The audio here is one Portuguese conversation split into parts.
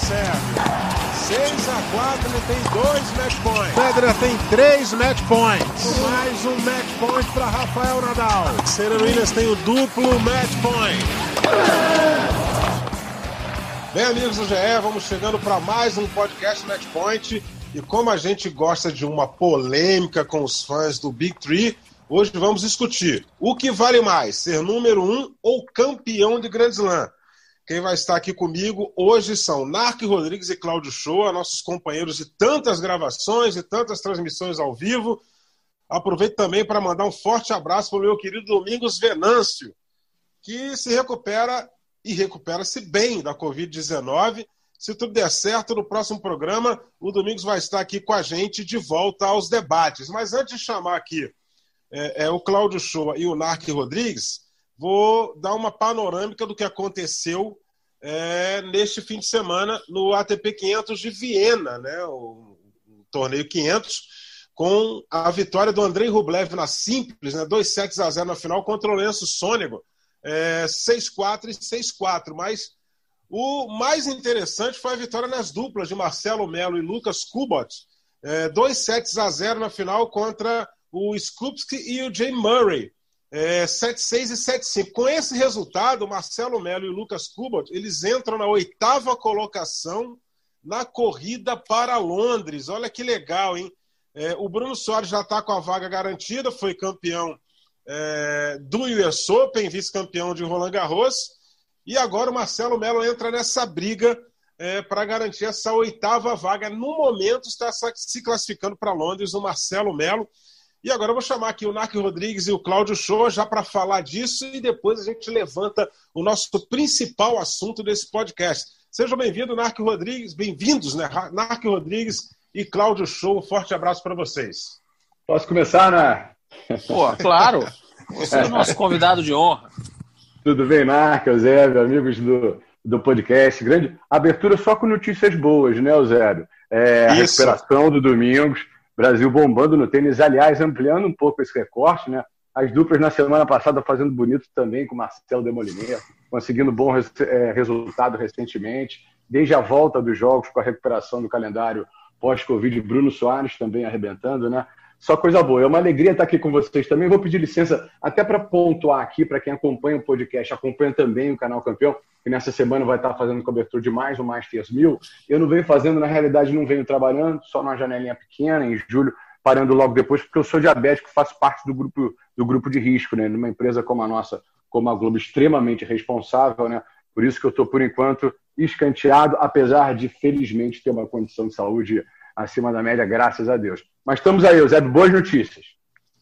Sérgio. 6 a 4 ele tem dois match points. Federer tem três match points. Mais um match point para Rafael Nadal. Serena Williams tem o duplo match point. Bem, amigos do GE, vamos chegando para mais um podcast Match Point. E como a gente gosta de uma polêmica com os fãs do Big Three, hoje vamos discutir o que vale mais, ser número um ou campeão de Grand Slam. Quem vai estar aqui comigo hoje são Narc Rodrigues e Cláudio Shoa, nossos companheiros de tantas gravações e tantas transmissões ao vivo. Aproveito também para mandar um forte abraço para o meu querido Domingos Venâncio, que se recupera e recupera-se bem da Covid-19. Se tudo der certo, no próximo programa, o Domingos vai estar aqui com a gente de volta aos debates. Mas antes de chamar aqui é, é, o Cláudio Shoa e o Narc Rodrigues, vou dar uma panorâmica do que aconteceu é, neste fim de semana no ATP 500 de Viena, né, o, o torneio 500, com a vitória do Andrei Rublev na simples, né, 2 sets a 0 na final contra o Lenço Sônego, é, 6-4 e 6-4. Mas o mais interessante foi a vitória nas duplas de Marcelo Melo e Lucas Kubot, é, 2 sets a 0 na final contra o Skupski e o Jay Murray é, 7-6 e 7-5. Com esse resultado, Marcelo Melo e Lucas Kubot, eles entram na oitava colocação na corrida para Londres. Olha que legal, hein? É, o Bruno Soares já está com a vaga garantida, foi campeão é, do US Open, vice-campeão de Roland Garros. E agora o Marcelo Melo entra nessa briga é, para garantir essa oitava vaga. No momento está se classificando para Londres o Marcelo Melo. E agora eu vou chamar aqui o Narc Rodrigues e o Cláudio Show já para falar disso e depois a gente levanta o nosso principal assunto desse podcast. Sejam bem-vindos, Narc Rodrigues, bem-vindos, né? Narc Rodrigues e Cláudio Show. Um forte abraço para vocês. Posso começar, né? Pô, claro. Você é o nosso convidado de honra. Tudo bem, Narc, Eusébio, amigos do, do podcast. Grande abertura só com notícias boas, né, Eusébio? É, a recuperação do Domingos Brasil bombando no tênis, aliás, ampliando um pouco esse recorte, né? As duplas na semana passada fazendo bonito também com Marcelo Demoliner, conseguindo bom res, é, resultado recentemente. Desde a volta dos jogos com a recuperação do calendário pós-Covid, Bruno Soares também arrebentando, né? Só coisa boa. É uma alegria estar aqui com vocês também. Vou pedir licença até para pontuar aqui, para quem acompanha o podcast, acompanha também o canal Campeão, que nessa semana vai estar fazendo cobertura de mais um Masters 1000. Eu não venho fazendo, na realidade, não venho trabalhando, só numa janelinha pequena, em julho, parando logo depois, porque eu sou diabético, faço parte do grupo, do grupo de risco, né? Numa empresa como a nossa, como a Globo, extremamente responsável, né? Por isso que eu estou, por enquanto, escanteado, apesar de, felizmente, ter uma condição de saúde acima da média, graças a Deus. Mas estamos aí, Zé, boas notícias.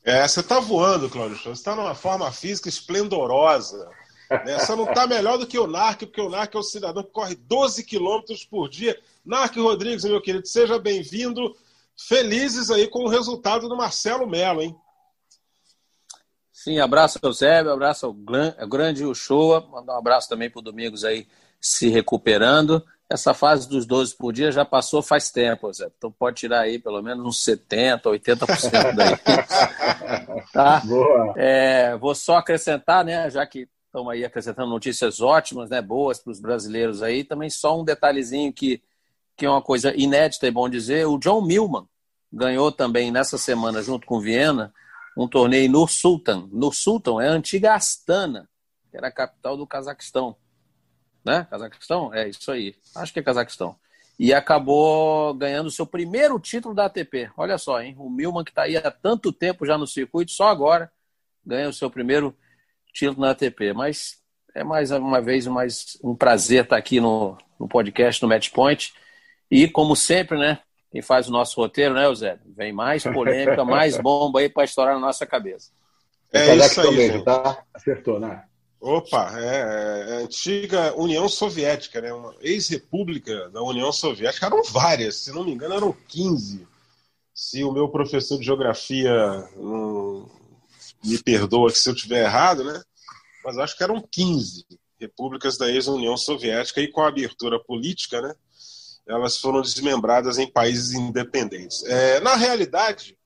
É, você está voando, Cláudio. Você está numa forma física esplendorosa. Né? Só não está melhor do que o Narc, porque o Narc é o cidadão que corre 12 quilômetros por dia. Narc Rodrigues, meu querido, seja bem-vindo. Felizes aí com o resultado do Marcelo Melo, hein? Sim, abraço ao Eusébio, abraço ao grande Uchoa, mandar um abraço também para o Domingos aí se recuperando essa fase dos 12 por dia já passou faz tempo, Zé. Então pode tirar aí pelo menos uns 70%, 80% daí. tá? Boa. É, vou só acrescentar, né, já que estamos aí acrescentando notícias ótimas, né, boas para os brasileiros aí, também só um detalhezinho que, que é uma coisa inédita e bom dizer, o John Millman ganhou também nessa semana, junto com Viena, um torneio no Sultan. No Sultan é a antiga Astana, que era a capital do Cazaquistão né? Cazaquistão? É isso aí. Acho que é Cazaquistão. E acabou ganhando o seu primeiro título da ATP. Olha só, hein? O Milman, que está aí há tanto tempo já no circuito, só agora ganha o seu primeiro título na ATP. Mas é mais uma vez mais um prazer estar aqui no, no podcast, no Match Point. E, como sempre, né? Quem faz o nosso roteiro, né, Zé? Vem mais polêmica, mais bomba aí para estourar na nossa cabeça. É, é isso aí, mesmo, tá? Acertou, né? Opa, é, é, é antiga União Soviética, né? Uma ex-república da União Soviética. Eram várias, se não me engano, eram 15. Se o meu professor de geografia não me perdoa se eu estiver errado, né? Mas acho que eram 15 repúblicas da ex-União Soviética e com a abertura política, né? Elas foram desmembradas em países independentes. É, na realidade,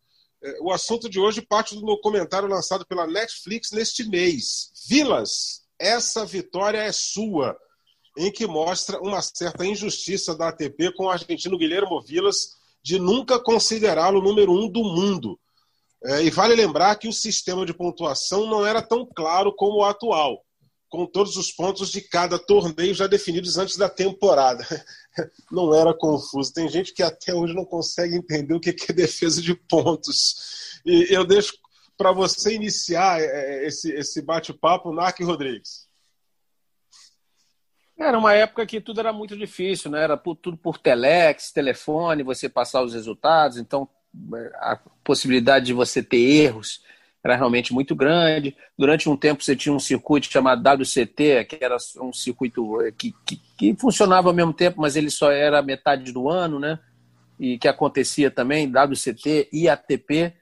o assunto de hoje parte do documentário lançado pela Netflix neste mês. Vilas, essa vitória é sua. em que mostra uma certa injustiça da ATP com o argentino Guilherme Vilas de nunca considerá-lo número um do mundo. É, e vale lembrar que o sistema de pontuação não era tão claro como o atual, com todos os pontos de cada torneio já definidos antes da temporada. Não era confuso. Tem gente que até hoje não consegue entender o que é defesa de pontos. E eu deixo para você iniciar é, é, esse, esse bate-papo, Narc Rodrigues. Era uma época que tudo era muito difícil, né? Era tudo por telex, telefone, você passar os resultados, então a possibilidade de você ter erros era realmente muito grande. Durante um tempo você tinha um circuito chamado WCT, que era um circuito eh, que, que, que funcionava ao mesmo tempo, mas ele só era metade do ano, né? E que acontecia também, WCT e ATP.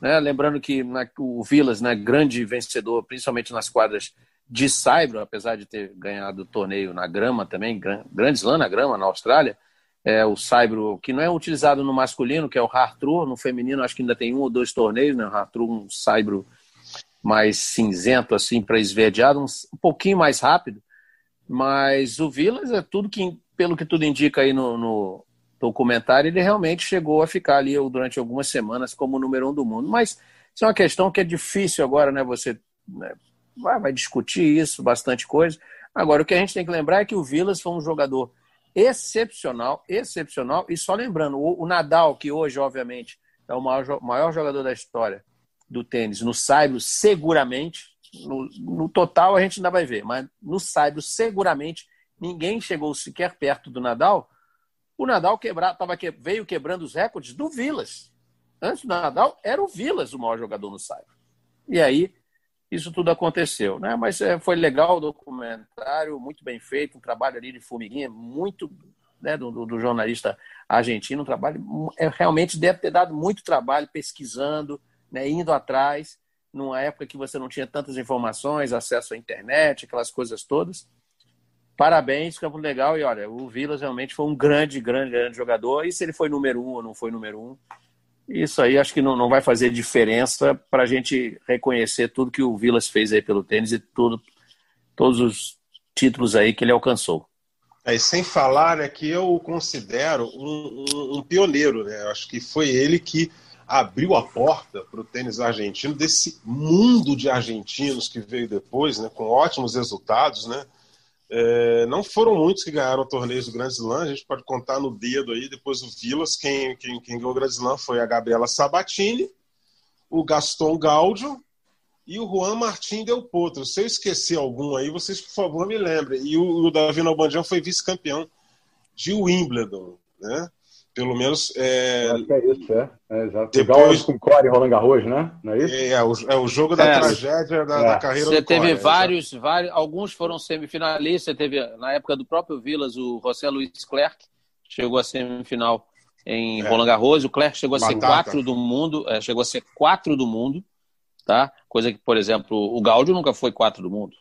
Né? Lembrando que na, o Vilas, né, grande vencedor, principalmente nas quadras de Saibro, apesar de ter ganhado o torneio na grama também, grande slam na grama na Austrália, é, o Saibro, que não é utilizado no masculino, que é o Hartru, no feminino acho que ainda tem um ou dois torneios, né? O Hartru, um Saibro mais cinzento, assim, para esverdeado, um, um, pouquinho mais rápido, mas o Vilas é tudo que, pelo que tudo indica aí no, no documentário, ele realmente chegou a ficar ali durante algumas semanas como o número um do mundo, mas isso é uma questão que é difícil agora, né, você né, vai, vai discutir isso, bastante coisa, agora o que a gente tem que lembrar é que o Vilas foi um jogador excepcional, excepcional. E só lembrando, o, o Nadal, que hoje, obviamente, é o maior, maior jogador da história do tênis, no Saibro, seguramente, no, no, total a gente ainda vai ver, mas no Saibro, seguramente, ninguém chegou sequer perto do Nadal. O Nadal quebra, tava que, veio quebrando os recordes do Vilas. Antes do Nadal, era o Vilas o maior jogador no Saibro. E aí, isso tudo aconteceu, né? Mas é, foi legal o documentário, muito bem feito, um trabalho ali de formiguinha, muito né, do, do, jornalista argentino, um trabalho é, realmente deve ter dado muito trabalho pesquisando, né, indo atrás, numa época que você não tinha tantas informações, acesso à internet, aquelas coisas todas. Parabéns, campo legal. E olha, o Vilas realmente foi um grande, grande, grande jogador. E se ele foi número um ou não foi número um, isso aí acho que não, não vai fazer diferença para a gente reconhecer tudo que o Vilas fez aí pelo tênis e tudo, todos os títulos aí que ele alcançou. É, sem falar né, que eu considero um, um, um pioneiro, né? acho que foi ele que abriu a porta para o tênis argentino, desse mundo de argentinos que veio depois, né, com ótimos resultados, né? É, não foram muitos que ganharam torneios do Grand Slam, a gente pode contar no dedo aí, depois o Vilas, quem, quem, quem ganhou o Grand Slam foi a Gabriela Sabatini, o Gaston Gaudio e o Juan Martín Del Potro. Se eu esquecer algum aí, vocês, por favor, me lembrem. E o, o Davi Nalbandian foi vice-campeão de Wimbledon, né? Pelo menos. É, é isso, é. é exato. Depois... com Core Roland Garros, né? Não é isso? É, é, o, é o jogo da é. tragédia da, da, é. carreira Você do teve Core, vários, vários, alguns foram semifinalistas. Você teve, na época do próprio Vilas, o José Luiz Clerc, chegou à semifinal em é. Roland Garros. O Clerc chegou a ser Batata. quatro do mundo, chegou a ser quatro do mundo, tá? Coisa que, por exemplo, o Gaudio nunca foi quatro do mundo.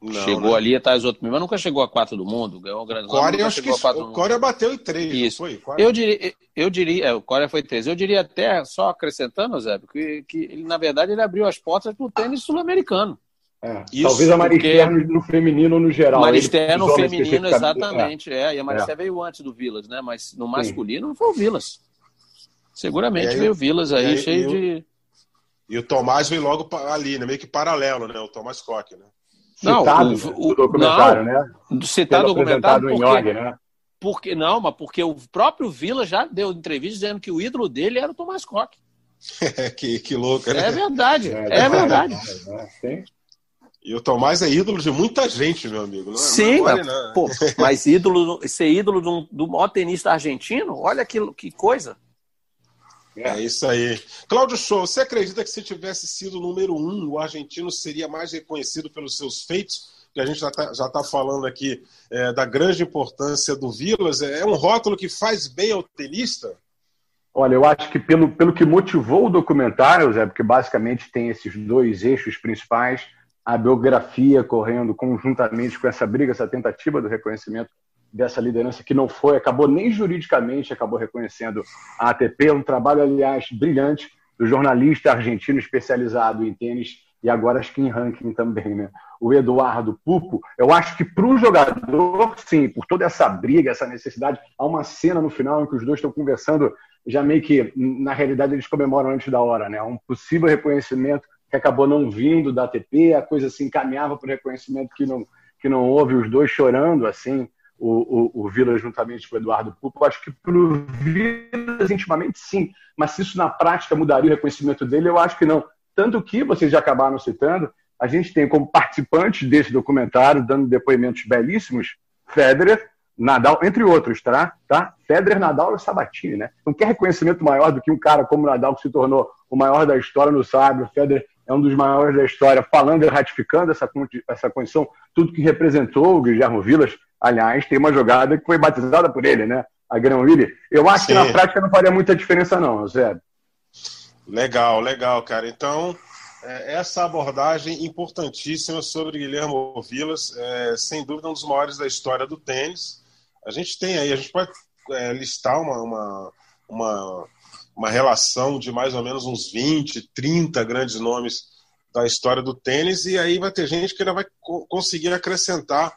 Não, chegou né? ali atrás outro, mas nunca chegou a quatro do mundo. Ganhou o Grande Core, acho que o Coreia bateu em três. Isso. Foi, eu diria, eu diria, é, o Coreia foi três. Eu diria até, só acrescentando, Zé, que, que ele, na verdade ele abriu as portas para o tênis sul-americano. É, Isso, talvez a Maristé no feminino no geral. Maristé no feminino, exatamente. É. é. e a Maristé é. veio antes do Vilas, né? Mas no masculino Sim. não foi o Vilas. Seguramente aí, veio o Vilas aí, aí cheio de. E o Tomás veio logo ali, né? meio que paralelo, né? O Tomás Koch, né? Não, citado o, o, documentário, não, né? Citado documentário porque, né? porque não, mas porque o próprio Vila já deu entrevista dizendo que o ídolo dele era o Tomás Koch. que, que louco, né? É verdade, é, é verdade. É, e o Tomás é ídolo de muita gente, meu amigo. Não, é- Sim, não é mas, não. Pô, mas ídolo, ser ídolo do, do maior tenista argentino, olha que, que coisa. É isso aí. Cláudio Show, você acredita que se tivesse sido o número um, o argentino seria mais reconhecido pelos seus feitos? Que a gente já está já tá falando aqui é, da grande importância do Vilas. É um rótulo que faz bem ao tenista? Olha, eu acho que pelo, pelo que motivou o documentário, Zé, porque basicamente tem esses dois eixos principais, a biografia correndo conjuntamente com essa briga, essa tentativa do reconhecimento dessa liderança que não foi, acabou nem juridicamente, acabou reconhecendo a ATP, um trabalho, aliás, brilhante do jornalista argentino especializado em tênis, e agora acho que em ranking também, né? O Eduardo Pupo, eu acho que para o jogador, sim, por toda essa briga, essa necessidade, há uma cena no final em que os dois estão conversando, já meio que, na realidade, eles comemoram antes da hora, né? Um possível reconhecimento que acabou não vindo da ATP, a coisa se encaminhava para o reconhecimento que não, que não houve, os dois chorando, assim, o, o, o Vila juntamente com o Eduardo Pupo. Acho que para Vila, intimamente, sim, mas se isso na prática mudaria o reconhecimento dele, eu acho que não. Tanto que, vocês já acabaram citando, a gente tem como participantes desse documentário, dando depoimentos belíssimos, Federer, Nadal, entre outros, tá? tá? Federer, Nadal e Sabatini, né? Não quer reconhecimento maior do que um cara como Nadal, que se tornou o maior da história no sabe. O Federer é um dos maiores da história, falando e ratificando essa, essa condição, tudo que representou o Guilherme Vilas. Aliás, tem uma jogada que foi batizada por ele, né? A Granville. Eu acho Sim. que na prática não faria muita diferença, não, Zé. Legal, legal, cara. Então, é, essa abordagem importantíssima sobre Guilherme Vilas, é, sem dúvida um dos maiores da história do tênis. A gente tem aí, a gente pode é, listar uma, uma, uma, uma, relação de mais ou menos uns 20, 30 grandes nomes da história do tênis, e aí vai ter gente que ainda vai co conseguir acrescentar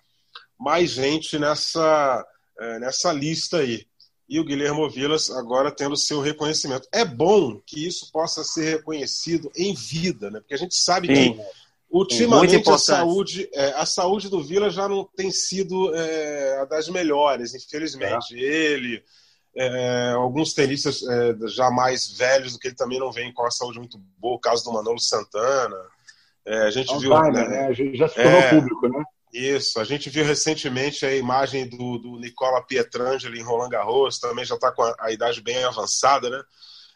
mais gente nessa, é, nessa lista aí e o Guilherme Vilas agora tendo seu reconhecimento. É bom que isso possa ser reconhecido em vida, né? Porque a gente sabe Sim. que ultimamente a saúde, é, a saúde do Vila já não tem sido é, a das melhores, infelizmente. É. Ele, é, alguns tenistas é, já mais velhos do que ele também não vem com a saúde muito boa, o caso do Manolo Santana. É, a gente viu. Né, né? Já se tornou público, né? Isso, a gente viu recentemente a imagem do, do Nicola Pietrangeli em Roland Garros, também já está com a, a, idade bem avançada, né?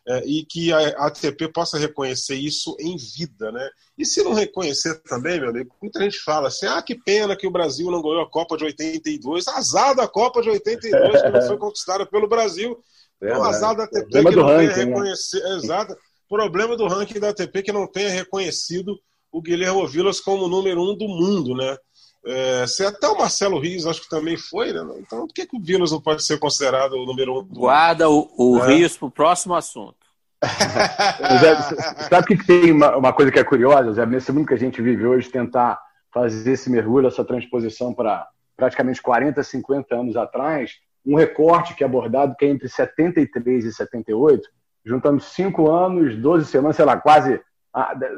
É, e que a ATP possa reconhecer isso em vida, né? E se não reconhecer também, meu amigo, muita gente fala assim: ah, que pena que o Brasil não ganhou a Copa de 82, azar da Copa de 82 que não foi conquistada pelo Brasil. É, então, azar da ATP que não ranking, tenha reconhecido. Né? Exato. Problema do ranking da ATP que não tenha reconhecido o Guilherme Vilas como número um do mundo, né? É, se até o Marcelo Rios acho que também foi, né? Então por que, que o Vilas não pode ser considerado o número um? Do... Guarda o, o é. Rios para o próximo assunto. Zé, sabe que tem uma, uma, coisa que é curiosa, Zé? Nesse mundo que a gente vive hoje, tentar fazer esse mergulho, essa transposição para praticamente 40, 50 anos atrás, um recorte que é abordado que é entre 73 e 78, juntando 5 anos, 12 semanas, sei lá, quase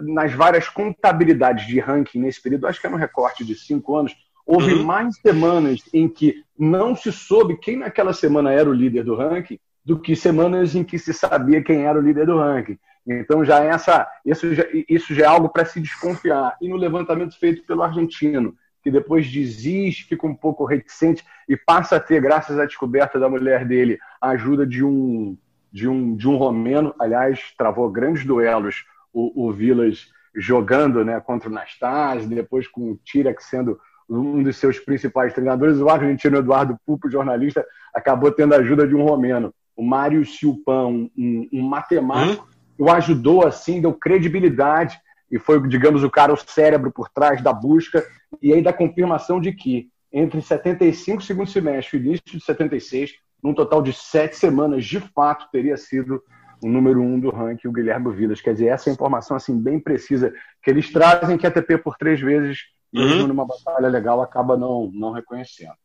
nas várias contabilidades de ranking nesse período, acho que é um recorte de cinco anos, houve uhum. mais semanas em que não se soube quem naquela semana era o líder do ranking do que semanas em que se sabia quem era o líder do ranking. Então já é essa, isso já, isso já é algo para se desconfiar. E no levantamento feito pelo argentino, que depois desiste, fica um pouco reticente e passa a ter, graças à descoberta da mulher dele, a ajuda de um de um de um romeno, aliás, travou grandes duelos o, o Vilas jogando né, contra o Nastase, depois com o Tirac sendo um dos seus principais treinadores, o argentino Eduardo Pupo, jornalista, acabou tendo a ajuda de um romeno, o Mário Silpan, um, um matemático, hum? o ajudou assim, deu credibilidade e foi, digamos, o cara, o cérebro por trás da busca e aí da confirmação de que entre 75 segundo semestre e início de 76, num total de sete semanas, de fato, teria sido o número um do ranking, o Guilherme Vilas. Quer dizer, essa é a informação assim, bem precisa que eles trazem que a TP por três vezes, uhum. numa batalha legal, acaba não, não reconhecendo.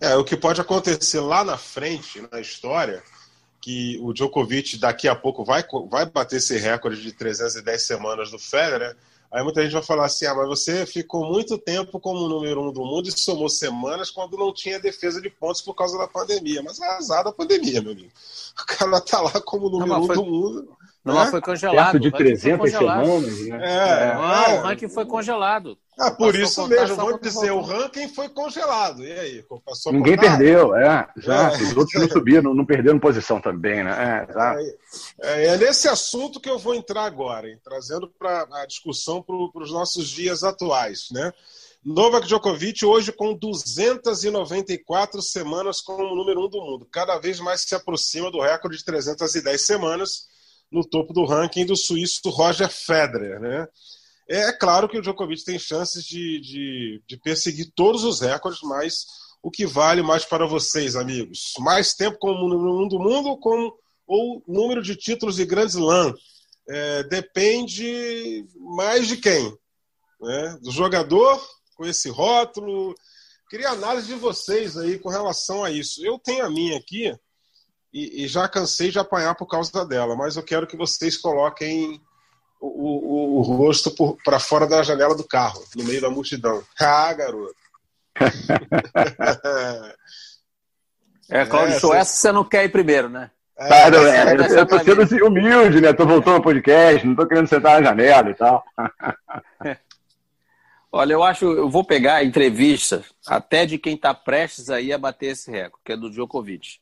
É, o que pode acontecer lá na frente, na história, que o Djokovic daqui a pouco vai, vai bater esse recorde de 310 semanas do Federer, né? Aí muita gente vai falar assim: ah, mas você ficou muito tempo como número um do mundo e somou semanas quando não tinha defesa de pontos por causa da pandemia. Mas é azar da pandemia, meu amigo. O cara tá lá como número não, um foi... do mundo. Não, né? foi congelado. Perto de 300 semanas, né? É, não, é. o ranking foi congelado. Ah, por isso mesmo, vou dizer, o ranking foi congelado. E aí? Ninguém perdeu, é. Já, é. Os outros não subiram, não perderam posição também, né? É, é, é, nesse assunto que eu vou entrar agora, hein, trazendo para a discussão para os nossos dias atuais, né? Novak Djokovic hoje com 294 semanas como número um do mundo. Cada vez mais se aproxima do recorde de 310 semanas no topo do ranking do suíço Roger Federer. Né? É claro que o Djokovic tem chances de, de, de perseguir todos os recordes, mas o que vale mais para vocês, amigos? Mais tempo como número um do mundo ou, com, ou número de títulos de Grand Slam? é, depende mais de quem? Né? Do jogador, com esse rótulo. Queria análise de vocês aí com relação a isso. Eu tenho a minha aqui e, e já cansei de apanhar por causa dela, mas eu quero que vocês coloquem o, o, o rosto para fora da janela do carro, no meio da multidão. Ah, garoto! é, Claudio, é, essa você não quer ir primeiro, né? É, claro, é, eu, eu tô sendo assim, humilde, né? Tô voltando ao podcast, não tô querendo sentar na janela e tal. Olha, eu acho, eu vou pegar a entrevista até de quem está prestes aí a bater esse recorde, que é do Djokovic.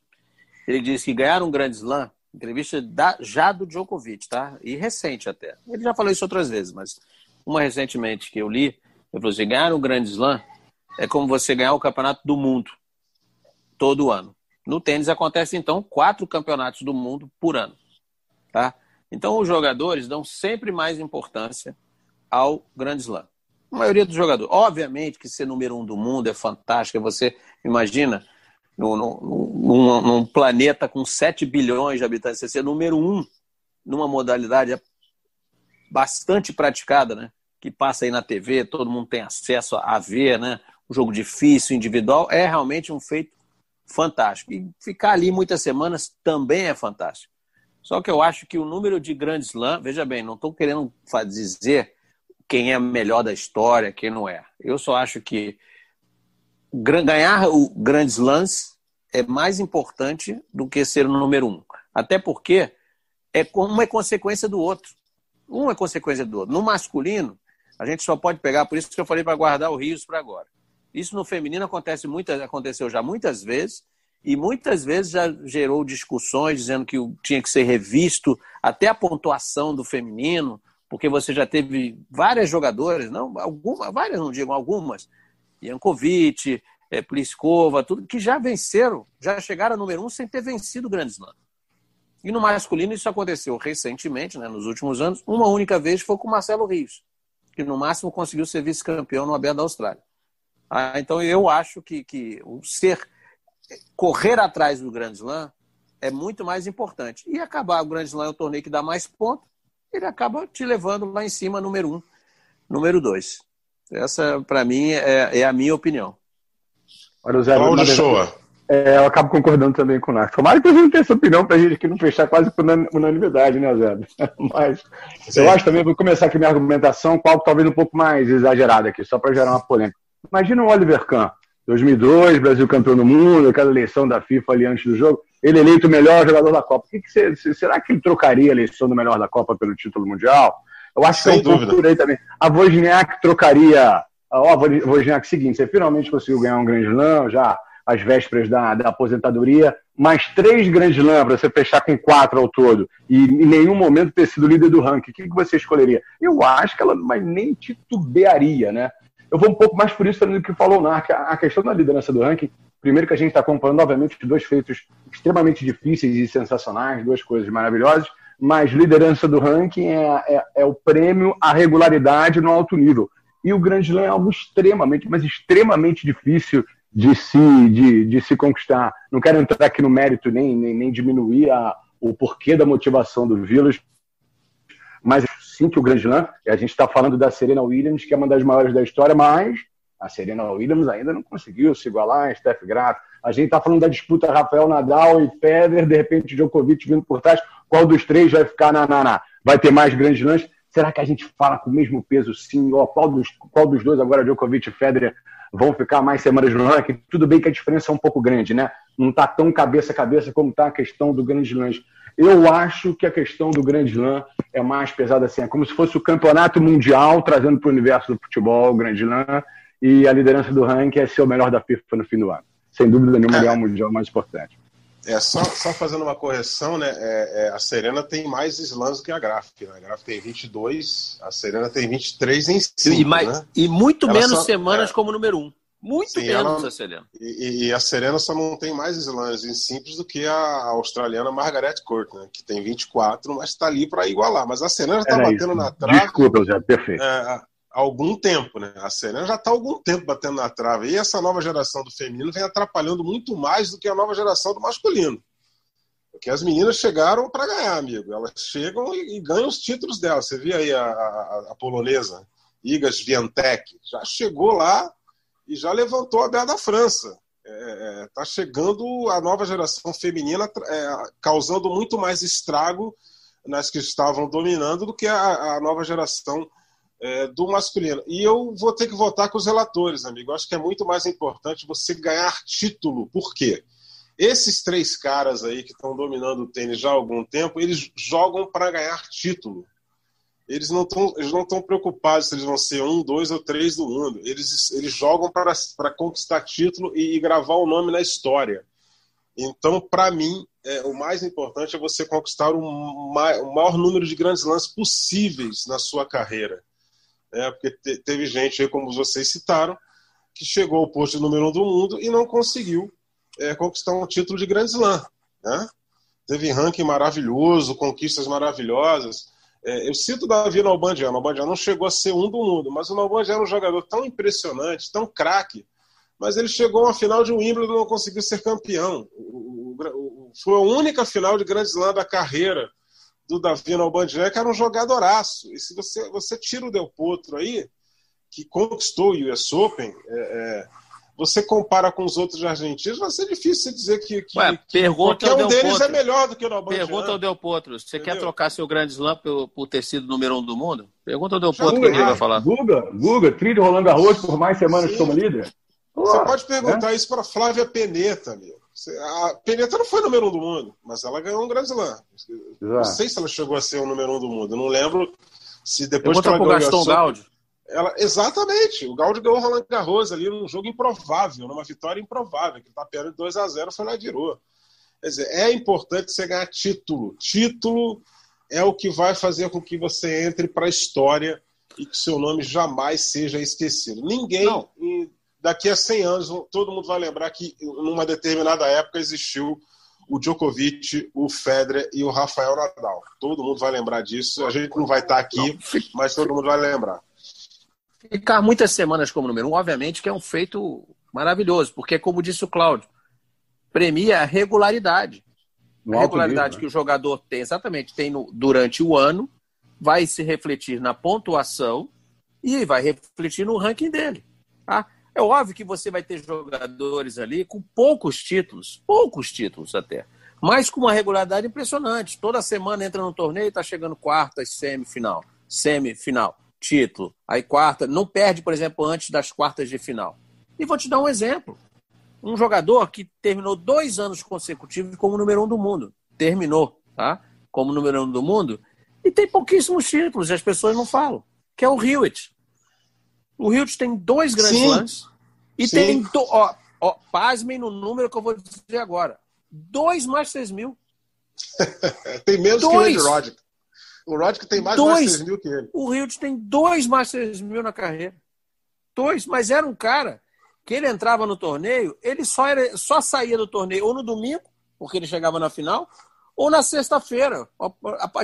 Ele disse que ganhar um grande slam, entrevista da, já do Djokovic, tá? E recente até. Ele já falou isso outras vezes, mas uma recentemente que eu li, ele falou assim, ganhar um grande slam é como você ganhar o campeonato do mundo todo ano. No tênis acontece, então, quatro campeonatos do mundo por ano. Tá? Então, os jogadores dão sempre mais importância ao Grand Slam. A maioria dos jogadores. Obviamente que ser número um do mundo é fantástico. Você imagina, num, num planeta com 7 bilhões de habitantes, você ser número um numa modalidade bastante praticada, né? que passa aí na TV, todo mundo tem acesso a ver, né? um jogo difícil, individual, é realmente um feito fantástico. E ficar ali muitas semanas também é fantástico. Só que eu acho que o número de grandes Slam, veja bem, não estou querendo dizer quem é melhor da história, quem não é. Eu só acho que ganhar o grandes Slams é mais importante do que ser o número um. Até porque é uma é consequência do outro. Um é consequência do outro. No masculino, a gente só pode pegar, por isso que eu falei para guardar o Rios para agora. Isso no feminino acontece muitas, aconteceu já muitas vezes e muitas vezes já gerou discussões dizendo que tinha que ser revisto até a pontuação do feminino, porque você já teve várias jogadoras, não algumas, várias não digo algumas, Jankovic, é, Pliskova, tudo que já venceram, já chegaram a número um sem ter vencido o Grande Slam. E no masculino isso aconteceu recentemente, né, nos últimos anos, uma única vez foi com o Marcelo Rios, que no máximo conseguiu ser vice-campeão no Aberto da Austrália. Ah, então eu acho que, que o ser correr atrás do Grand Slam é muito mais importante. E acabar o Grand Slam é o torneio que dá mais pontos, ele acaba te levando lá em cima, número um, número dois. Essa, para mim, é, é, a minha opinião. Olha, Zé, Paulo Shoa. É, eu acabo concordando também com o Narco. Tomara que a gente tenha essa opinião para a gente aqui não fechar quase por unanimidade, né, Zé? Mas Sim. eu acho também, vou começar aqui minha argumentação com algo talvez um pouco mais exagerado aqui, só para gerar uma polêmica. Imagina o Oliver Kahn, 2002, Brasil campeão do mundo, aquela eleição da FIFA ali antes do jogo, ele eleito o melhor jogador da Copa. Que que você, será que ele trocaria a eleição do melhor da Copa pelo título mundial? Eu acho Sem que é um aí também. A Wozniak trocaria. Ó, oh, Wozniak, seguinte, você finalmente conseguiu ganhar um grande slam, já às vésperas da, da aposentadoria, mais três grandes Slam para você fechar com quatro ao todo, e em nenhum momento ter sido líder do ranking, o que, você escolheria? Eu acho que ela mas nem titubearia, né? Eu vou um pouco mais por isso do que falou o Narc. A questão da liderança do ranking, primeiro que a gente está acompanhando, obviamente, dois feitos extremamente difíceis e sensacionais, duas coisas maravilhosas, mas liderança do ranking é, é, é o prêmio à regularidade no alto nível. E o Grande Slam é algo extremamente, mas extremamente difícil de se, de, de se conquistar. Não quero entrar aqui no mérito nem, nem, nem diminuir a, o porquê da motivação do Village, mas sim que o Grand Slam, a gente está falando da Serena Williams, que é uma das maiores da história, mas a Serena Williams ainda não conseguiu se igualar a Steph Graf. A gente está falando da disputa Rafael Nadal e Federer, de repente Djokovic vindo por trás. Qual dos três vai ficar na, na, na? Vai ter mais grandes lances? Será que a gente fala com o mesmo peso, sim? Ou qual dos, qual dos dois agora, Djokovic e Federer, vão ficar mais semanas no ranking? Tudo bem que a diferença é um pouco grande, né? Não está tão cabeça a cabeça como está a questão do grande lance. Eu acho que a questão do Grande Slam é mais pesada assim, é como se fosse o campeonato mundial trazendo para o universo do futebol o Grande Slam e a liderança do ranking é ser o melhor da FIFA no fim do ano. Sem dúvida nenhuma, é, é o mundial mais importante. É, só, só fazendo uma correção, né? É, é, a Serena tem mais slams do que a Graf. Né? A Graf tem 22, a Serena tem 23 em 5. E, mais, né? e muito Ela menos só, semanas é. como número 1. Um. Muito Sim, menos ela, a Serena. E, e, a Serena só não tem mais slams em simples do que a australiana Margaret Court, né? Que tem 24, mas está ali para igualar. Mas a Serena está batendo isso. na trave. Desculpa, Zé, perfeito. É, há algum tempo, né? A Serena já está há algum tempo batendo na trave. E essa nova geração do feminino vem atrapalhando muito mais do que a nova geração do masculino. Porque as meninas chegaram para ganhar, amigo. Elas chegam e, e, ganham os títulos delas. Você viu aí a, a, a polonesa, Igas Viantec, já chegou lá e já levantou a Bela da França. Está é, é tá chegando a nova geração feminina, é, causando muito mais estrago nas que estavam dominando do que a, a nova geração é, do masculino. E eu vou ter que votar com os relatores, amigo. Eu acho que é muito mais importante você ganhar título. Por quê? Esses três caras aí que estão dominando o tênis já há algum tempo, eles jogam para ganhar título. Eles não estão preocupados se eles vão ser um, dois ou três do mundo. Eles, eles jogam para conquistar título e, e gravar o nome na história. Então, para mim, é, o mais importante é você conquistar o, ma o, maior número de grandes lances possíveis na sua carreira. É, porque te teve gente como vocês citaram, que chegou ao posto número um do mundo e não conseguiu é, conquistar um título de Grand Slam. Né? Teve ranking maravilhoso, conquistas maravilhosas. É, eu cito Davi Nalbandian. O Nalbandian não chegou a ser um do mundo, mas o Nalbandian era um jogador tão impressionante, tão craque, mas ele chegou uma final de Wimbledon e não conseguiu ser campeão. O, o, o, foi a única final de Grand Slam da carreira do Davi Nalbandian, que era um jogadoraço. E se você, você tira o Del Potro aí, que conquistou o US Open, é, é, você compara com os outros argentinos, vai ser difícil dizer que, que, Ué, pergunta qualquer um deles Potro. é melhor do que o Nalbandian. Pergunta ao Del Potro, você Entendeu? quer trocar seu grande slam por, por ter sido número um do mundo? Pergunta ao Del Potro o que ele vai falar. Guga, Guga, trilho rolando arroz por mais semanas Sim. como líder? Você pode perguntar é? isso para Flávia Peneta, amigo. A Peneta não foi número um do mundo, mas ela ganhou um Grand Slam. Não sei se ela chegou a ser o número um do mundo. Eu não lembro se depois que ela ganhou Gaston Gaudi. Ela, exatamente. O Gaudi ganhou o Roland Garros ali num jogo improvável, numa vitória improvável, que tá perto de 2 a 0 foi lá e virou. Quer dizer, é importante você ganhar título. Título é o que vai fazer com que você entre para a história e que seu nome jamais seja esquecido. Ninguém, daqui a 100 anos, todo mundo vai lembrar que numa determinada época existiu o Djokovic, o Federer e o Rafael Nadal. Todo mundo vai lembrar disso. A gente não vai estar aqui, mas todo mundo vai lembrar. Ficar muitas semanas como número um, obviamente, que é um feito maravilhoso, porque, como disse o Cláudio, premia a regularidade. No a regularidade nível, né? que o jogador tem, exatamente, tem no, durante o ano, vai se refletir na pontuação e vai refletir no ranking dele. Tá? É óbvio que você vai ter jogadores ali com poucos títulos, poucos títulos até, mas com uma regularidade impressionante. Toda semana entra no torneio e está chegando quartas, semifinal, semifinal título, aí quarta, não perde, por exemplo, antes das quartas de final. E vou te dar um exemplo. Um jogador que terminou dois anos consecutivos como número um do mundo. Terminou, tá? Como número um do mundo. E tem pouquíssimos títulos, e as pessoas não falam. Que é o Hewitt. O Hewitt tem dois grandes lances. E Sim. tem, do, ó, ó, pasmem no número que eu vou dizer agora. Dois Masters mil. tem menos dois. que o Roddick. O Roddick tem mais dois. Masters mil que ele. O Hilde tem dois Masters mil na carreira. Dois, mas era um cara que ele entrava no torneio, ele só, era, só saía do torneio ou no domingo, porque ele chegava na final, ou na sexta-feira.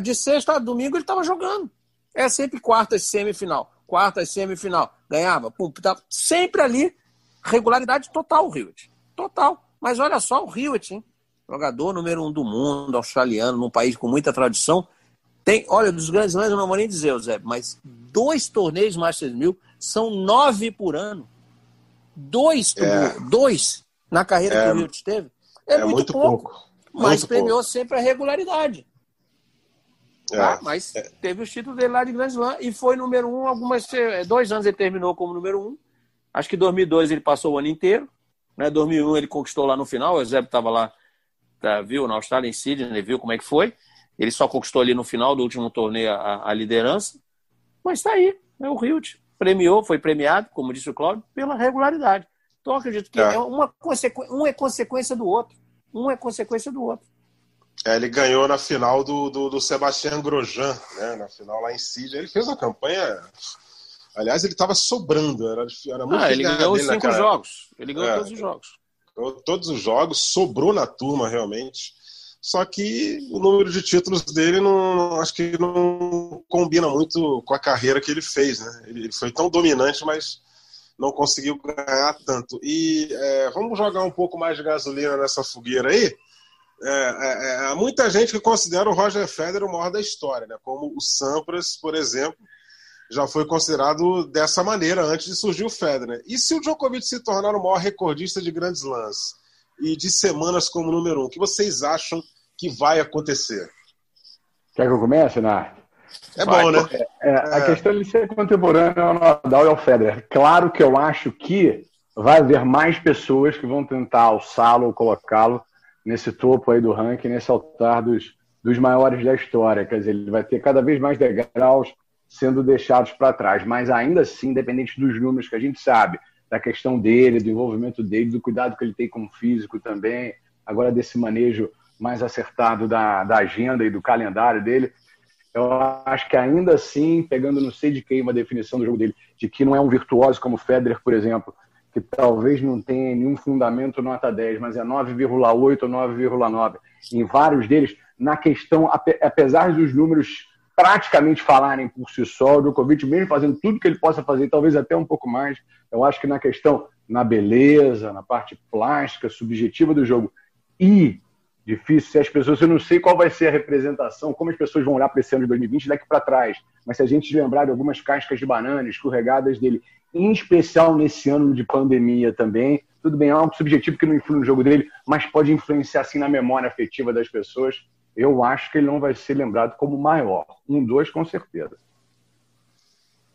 De sexta a domingo ele estava jogando. É sempre quartas semifinal. Quartas semifinal. Ganhava. Pum, tá sempre ali. Regularidade total o Hewitt. Total. Mas olha só o Hewitt, hein? Jogador número um do mundo, australiano, num país com muita tradição. Tem, olha, dos grandes lãs eu não vou nem dizer, Zé, mas dois torneios Masters 1000 são nove por ano. Dois, é. dois na carreira é. que o Wilt teve. É, é muito, muito, pouco. pouco. Mas muito premiou pouco. sempre a regularidade. É. Mas é. teve o título dele lá de Grand Slam e foi número um algumas... É, dois anos ele terminou como número um. Acho que em 2002 ele passou o ano inteiro. Né? 2001 ele conquistou lá no final. O Eusébio estava lá, tá, viu, na Austrália, em Sydney, viu como é que foi. Ele só conquistou ali no final do último torneio a, a liderança. Mas está aí, é o Hilt. Premiou, foi premiado, como disse o Cláudio, pela regularidade. Então, acredito que é. é uma consequência, um é consequência do outro. Um é consequência do outro. É, ele ganhou na final do, do, do Sebastião Grosjean, né? na final lá em Sydney. Ele fez uma campanha. Aliás, ele estava sobrando. Era, era muito ah, ele ganhou os cinco jogos. Ele ganhou é, todos os jogos. Todos os jogos, sobrou na turma realmente. Só que o número de títulos dele não acho que não combina muito com a carreira que ele fez, né? Ele foi tão dominante, mas não conseguiu ganhar tanto. E é, vamos jogar um pouco mais de gasolina nessa fogueira aí. É, é, é, muita gente que considera o Roger Federer o maior da história, né? como o Sampras, por exemplo, já foi considerado dessa maneira antes de surgir o Federer. E se o Djokovic se tornar o maior recordista de grandes lãs e de semanas como número um, o que vocês acham que vai acontecer? Quer que eu comece, Nath? É vai, bom, né? É, a é. questão de ser contemporâneo ao Nadal e ao Federer. Claro que eu acho que vai haver mais pessoas que vão tentar alçá-lo ou colocá-lo nesse topo aí do ranking, nesse altar dos, dos maiores da história. Quer dizer, ele vai ter cada vez mais degraus sendo deixados para trás. Mas ainda assim, independente dos números que a gente sabe, da questão dele, do envolvimento dele, do cuidado que ele tem com o físico também, agora desse manejo mais acertado da, da agenda e do calendário dele, eu acho que ainda assim, pegando não sei de quem uma definição do jogo dele, de que não é um virtuoso como Federer, por exemplo, que talvez não tenha nenhum fundamento nota 10, mas é 9,8 ou 9,9. Em vários deles, na questão, apesar dos números praticamente falarem por si só. O Djokovic, mesmo fazendo tudo que ele possa fazer, talvez até um pouco mais, eu acho que na questão, na beleza, na parte plástica, subjetiva do jogo e difícil, se as pessoas, eu não sei qual vai ser a representação, como as pessoas vão olhar para esse ano de 2020 daqui para trás, mas se a gente lembrar de algumas cascas de banana escorregadas dele, em especial nesse ano de pandemia também, tudo bem, é algo subjetivo que não influi no jogo dele, mas pode influenciar assim na memória afetiva das pessoas eu acho que ele não vai ser lembrado como maior. Um, dois, com certeza.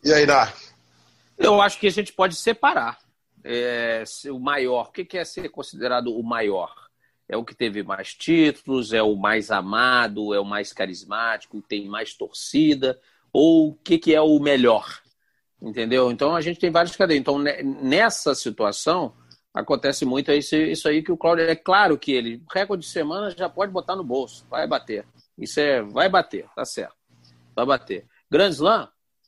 E aí, Dark? Eu acho que a gente pode separar é, o maior. O que é ser considerado o maior? É o que teve mais títulos, é o mais amado, é o mais carismático, tem mais torcida, ou o que, que é o melhor? Entendeu? Então a gente tem vários cadeias. Então, nessa situação, acontece muito isso, isso aí que o Cláudio. É claro que ele, recorde de semana, já pode botar no bolso, vai bater. Isso é, vai bater, tá certo. Vai bater. Grand Slam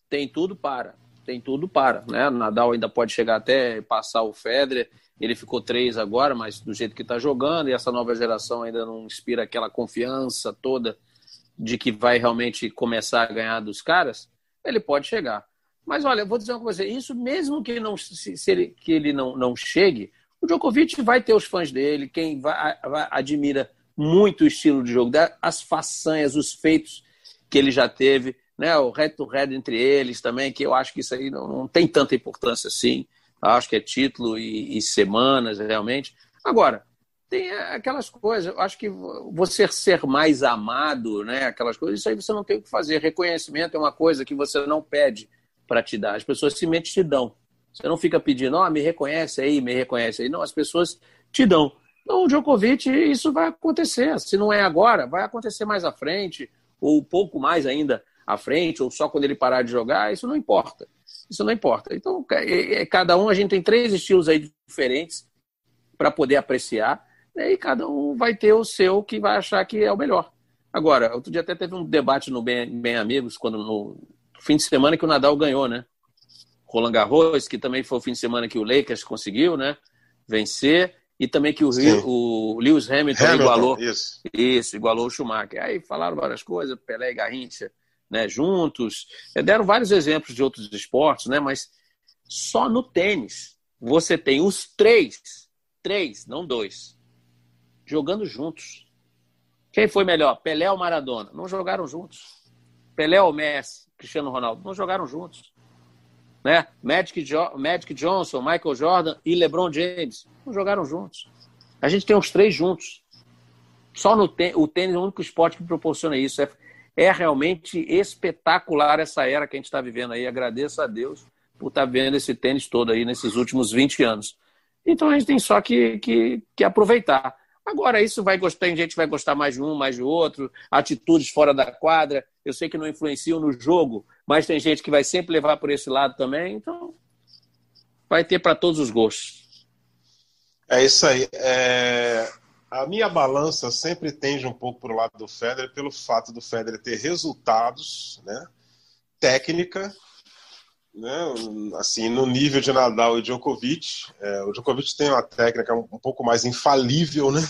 tem tudo para. Tem tudo para. Né? Nadal ainda pode chegar até passar o Federer. Ele ficou três agora, mas do jeito que está jogando, e essa nova geração ainda não inspira aquela confiança toda de que vai realmente começar a ganhar dos caras, ele pode chegar. Mas olha, eu vou dizer uma coisa, isso mesmo que, não, se, se ele, que ele não, não chegue, o Djokovic vai ter os fãs dele, quem vai, vai, admira muito o estilo de jogo, as façanhas, os feitos que ele já teve, né? o head to head entre eles também, que eu acho que isso aí não, não tem tanta importância assim. Acho que é título e, e, semanas, realmente. Agora, tem aquelas coisas, eu acho que você ser mais amado, né? Aquelas coisas, isso aí você não tem o que fazer. Reconhecimento é uma coisa que você não pede para te dar, as pessoas simplesmente te dão. Você não fica pedindo, ó, oh, me reconhece aí, me reconhece aí. Não, as pessoas te dão. Então, o Djokovic, isso vai acontecer. Se não é agora, vai acontecer mais à frente, ou pouco mais ainda à frente, ou só quando ele parar de jogar, isso não importa. Isso não importa. Então, é, é, cada um, a gente tem três estilos aí diferentes para poder apreciar, né, e cada um vai ter o seu que vai achar que é o melhor. Agora, outro dia até teve um debate no Bem, Bem Amigos, quando no fim de semana que o Nadal ganhou, né? Roland Garros, que também foi o fim de semana que o Lakers conseguiu, né? Vencer. E também que o, o Lewis Hamilton, Hamilton igualou. Isso. isso, igualou o Schumacher. Aí falaram várias coisas, Pelé e Garrincha, né, juntos. Deram vários exemplos de outros esportes, né? Mas só no tênis você tem os três, três, não dois, jogando juntos. Quem foi melhor, Pelé ou Maradona? Não jogaram juntos. Pelé ou Messi, Cristiano Ronaldo? Não jogaram juntos né? Magic, jo Magic Johnson, Michael Jordan e LeBron James não jogaram juntos. A gente tem os três juntos. Só no o tênis é o único esporte que proporciona isso. É, é realmente espetacular essa era que a gente está vivendo aí. Agradeço a Deus por estar tá vendo esse tênis todo aí nesses últimos 20 anos. Então a gente tem só que, que, que aproveitar. Agora, isso vai gostar, tem gente vai gostar mais de um, mais de outro, atitudes fora da quadra. Eu sei que não influenciam no jogo, mas tem gente que vai sempre levar por esse lado também, então vai ter para todos os gostos. É isso aí. É... A minha balança sempre tende um pouco para o lado do Federer, pelo fato do Federer ter resultados, né? técnica, né? assim, no nível de Nadal e Djokovic. É, o Djokovic tem uma técnica um, pouco mais infalível, né?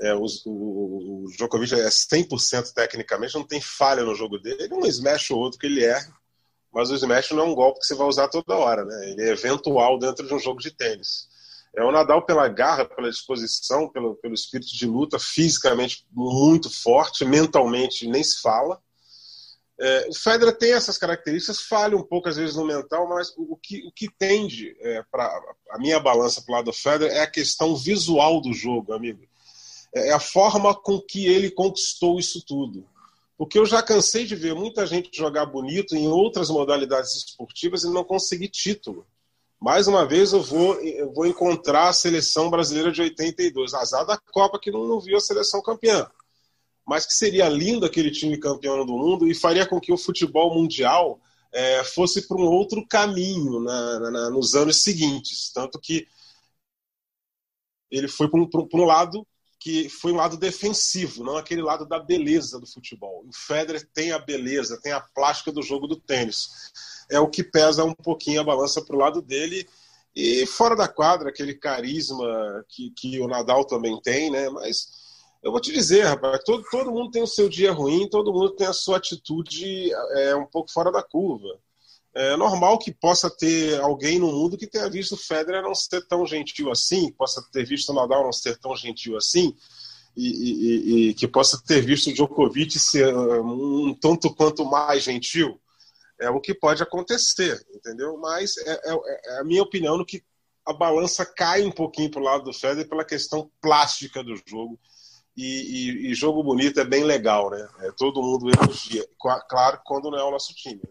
É, o, o, o, Djokovic é 100% tecnicamente, não tem falha no jogo dele. Um smash ou outro que ele erra, mas o smash não é um golpe que você vai usar toda hora, né? Ele é eventual dentro de um jogo de tênis. É o Nadal pela garra, pela disposição, pelo, pelo espírito de luta, fisicamente muito forte, mentalmente nem se fala. É, o Federer tem essas características, falha um pouco às vezes no mental, mas o, que, o que tende é, para a minha balança para o lado do Federer é a questão visual do jogo, amigo. É, é a forma com que ele conquistou isso tudo. Porque eu já cansei de ver muita gente jogar bonito em outras modalidades esportivas e não conseguir título. Mais uma vez eu vou, eu vou encontrar a seleção brasileira de 82, azar da Copa que não, não viu a seleção campeã mas que seria lindo aquele time campeão do mundo e faria com que o futebol mundial é, fosse para um outro caminho na, na, nos anos seguintes. Tanto que ele foi para um, um, lado que foi um lado defensivo, não aquele lado da beleza do futebol. O Federer tem a beleza, tem a plástica do jogo do tênis. É o que pesa um pouquinho a balança para o lado dele. E fora da quadra, aquele carisma que, que o Nadal também tem, né? Mas eu vou te dizer, rapaz, todo, todo mundo tem o seu dia ruim, todo mundo tem a sua atitude é, um pouco fora da curva. É normal que possa ter alguém no mundo que tenha visto o Federer não ser tão gentil assim, possa ter visto o Nadal não ser tão gentil assim, e, e, e que possa ter visto o Djokovic ser um tanto quanto mais gentil. É o que pode acontecer, entendeu? Mas é, é, é a minha opinião no que a balança cai um pouquinho para o lado do Federer pela questão plástica do jogo e, e, e, jogo bonito é bem legal, né? É, todo mundo elogia. Claro, quando não é o nosso time. Né?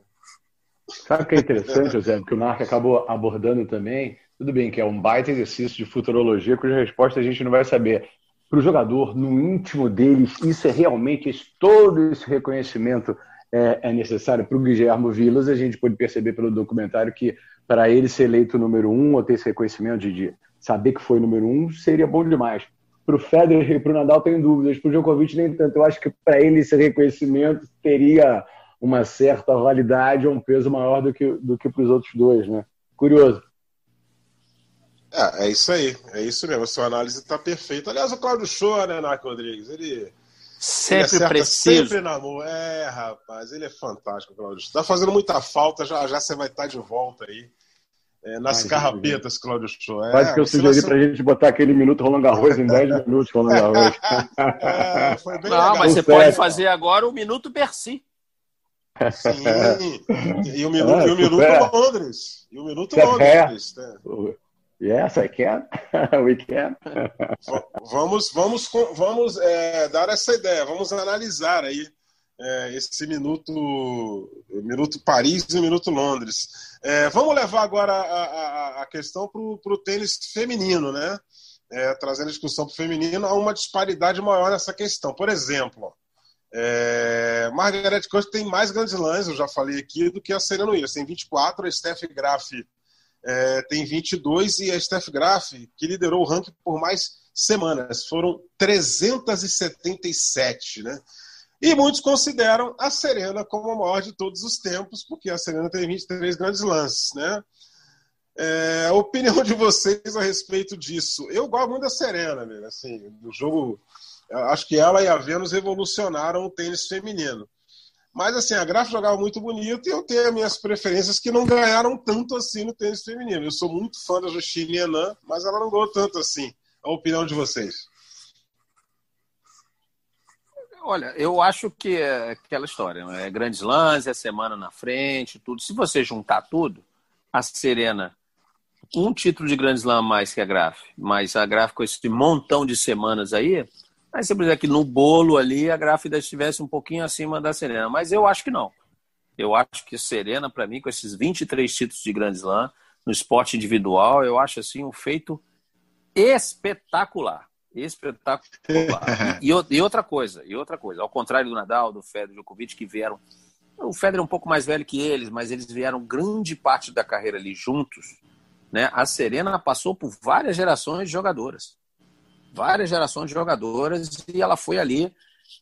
Sabe o que é interessante, José, que o Mark acabou abordando também? Tudo bem que é um baita exercício de futurologia cuja resposta a gente não vai saber. Para o jogador, no íntimo deles, isso é realmente, todo esse reconhecimento é, é necessário. Para o Guilherme Vilas, a gente pode perceber pelo documentário que para ele ser eleito número um, ou ter esse reconhecimento de, de saber que foi número um, seria bom demais. Para o Federer e para o Nadal tem dúvidas, para o Djokovic nem tanto. Eu acho que para ele esse reconhecimento teria uma certa validade ou um peso maior do que, do que para os outros dois, né? Curioso. É, é isso aí, é isso mesmo. A sua análise está perfeita. Aliás, o Claudio Shoa, né, Narco Rodrigues? Ele. Sempre ele preciso. Sempre na mão. É, rapaz, ele é fantástico, Claudio. Está fazendo muita falta, já já você vai estar de volta aí. É, nas carrapetas, Cláudio Show. É, Quase que eu sugeri para a gente botar aquele minuto rolando arroz em 10 minutos rolando arroz. É, foi bem Não, legal. mas você pode fazer agora o minuto Percy. Sim, e o minuto, é, e o minuto Londres. E o minuto Londres. Né? Yes, I can. We can. vamos vamos, vamos é, dar essa ideia, vamos analisar aí é, esse minuto, minuto Paris e minuto Londres. É, vamos levar agora a, a, a questão para o tênis feminino, né? É, trazendo a discussão para o feminino, há uma disparidade maior nessa questão. Por exemplo, é, Margaret Court tem mais grandes lãs, eu já falei aqui, do que a Serena Williams. Tem 24, a Steph Graf é, tem 22 e a Steph Graf, que liderou o ranking por mais semanas, foram 377, né? E muitos consideram a Serena como a maior de todos os tempos, porque a Serena tem 23 grandes lances, né? É, a opinião de vocês a respeito disso. Eu gosto muito da Serena, né? assim, do jogo. Acho que ela e a Vênus revolucionaram o tênis feminino. Mas assim, a Graf jogava muito bonito e eu tenho minhas preferências que não ganharam tanto assim no tênis feminino. Eu sou muito fã da Justine Henan, mas ela não ganhou tanto assim. A opinião de vocês? Olha, eu acho que é aquela história, né? é grandes lances, é semana na frente, tudo. Se você juntar tudo, a Serena, um título de grandes lãs mais que a Graf, mas a Graf com esse montão de semanas aí, aí você precisa que no bolo ali a Graf ainda estivesse um pouquinho acima da Serena, mas eu acho que não. Eu acho que Serena, para mim, com esses 23 títulos de grandes lãs no esporte individual, eu acho assim um feito espetacular espetacular. e, e, outra coisa, e outra coisa, ao contrário do Nadal, do Federer, do Djokovic, que vieram. O Federer é um pouco mais velho que eles, mas eles vieram grande parte da carreira ali juntos. Né? A Serena passou por várias gerações de jogadoras. Várias gerações de jogadoras, e ela foi ali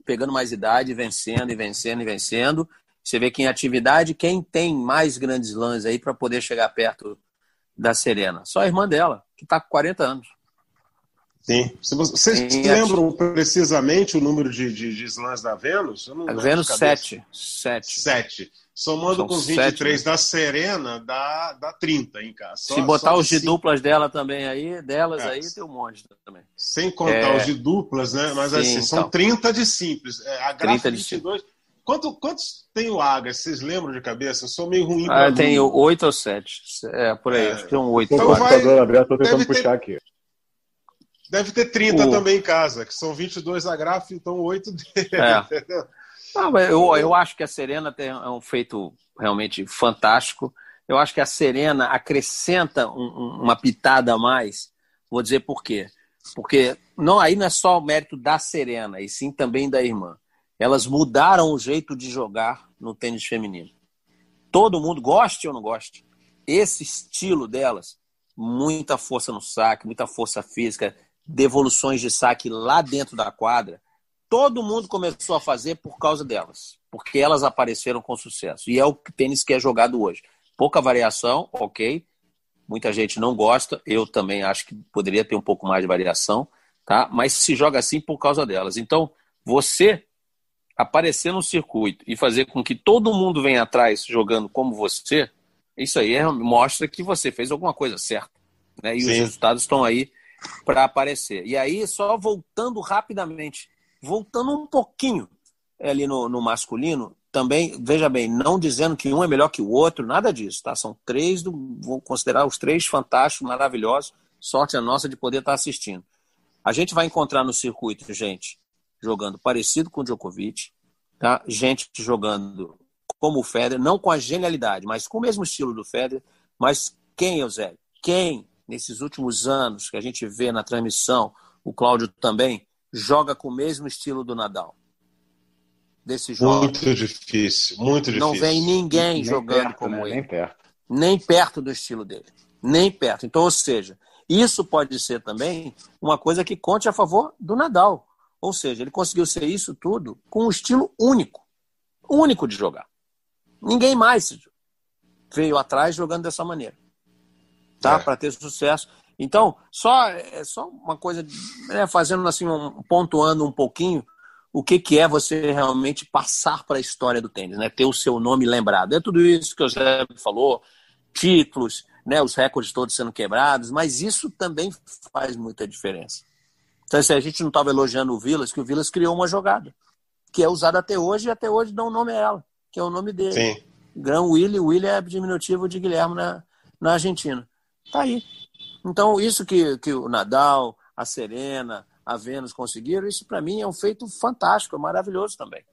pegando mais idade, vencendo e vencendo e vencendo. Você vê que em atividade, quem tem mais grandes lãs aí para poder chegar perto da Serena? Só a irmã dela, que está com 40 anos. Sim. Vocês se lembram precisamente o número de, de, de slams da Vênus? a Vênus, 7. 7. 7. Somando São com os 23 sete, né? da Serena, dá, dá 30 em casa. Só, Se botar os de cinco. duplas dela também aí, delas é. aí tem um monte também. Sem contar é... os de duplas, né? Mas Sim, assim, são então. 30 de simples. É, a Graf 22. Quanto, quantos tem o Aga? Vocês lembram de cabeça? Eu sou meio ruim ah, Eu tenho 8 ou 7. É, por aí. É. Acho que tem um 8. Então vai... Estou tentando puxar ter... aqui. Deve ter 30 o... também em casa, que são 22 a Graf, então 8 dele. É. Não, eu, eu acho que a Serena tem é um feito realmente fantástico. Eu acho que a Serena acrescenta um, uma pitada a mais. Vou dizer por quê. Porque não, aí não é só o mérito da Serena, e sim também da irmã. Elas mudaram o jeito de jogar no tênis feminino. Todo mundo, goste ou não goste, esse estilo delas, muita força no saque, muita força física, devoluções de saque lá dentro da quadra, todo mundo começou a fazer por causa delas, porque elas apareceram com sucesso. E é o tênis que é jogado hoje. Pouca variação, ok. Muita gente não gosta, eu também acho que poderia ter um pouco mais de variação, tá? Mas se joga assim por causa delas. Então, você aparecer no circuito e fazer com que todo mundo venha atrás jogando como você, isso aí é, mostra que você fez alguma coisa certa. Né? E Sim. os resultados estão aí para aparecer. E aí, só voltando rapidamente Voltando um pouquinho ali no, no masculino, também, veja bem, não dizendo que um é melhor que o outro, nada disso, tá? São três, do, vou considerar os três fantásticos, maravilhosos. Sorte a nossa de poder estar assistindo. A gente vai encontrar no circuito gente jogando parecido com o Djokovic, tá? gente jogando como o Federer, não com a genialidade, mas com o mesmo estilo do Federer. Mas quem, Eusébio? Quem, nesses últimos anos que a gente vê na transmissão, o Cláudio também, joga com o mesmo estilo do Nadal? Desse jogo. Muito difícil, muito difícil. Não vem ninguém nem jogando perto, como né? ele. Nem perto. Nem perto do estilo dele. Nem perto. Então, ou seja, isso pode ser também uma coisa que conte a favor do Nadal. Ou seja, ele conseguiu ser isso tudo com um estilo único. Único de jogar. Ninguém mais veio atrás jogando dessa maneira. Tá? É. Para ter sucesso. Então, só, é só uma coisa, né, fazendo assim, um, pontuando um pouquinho o que, que é você realmente passar para a história do tênis, né? ter o seu nome lembrado. É tudo isso que o Zé falou, títulos, né, os recordes todos sendo quebrados, mas isso também faz muita diferença. Então, se a gente não estava elogiando o Vilas, que o Vilas criou uma jogada, que é usada até hoje, e até hoje dá um nome a ela, que é o nome dele. Sim. Gran Willy, Willy é diminutivo de Guilherme na, na Argentina. Tá aí. Então, isso que, que o Nadal, a Serena, a Vênus conseguiram, isso para mim é um feito fantástico, é maravilhoso também.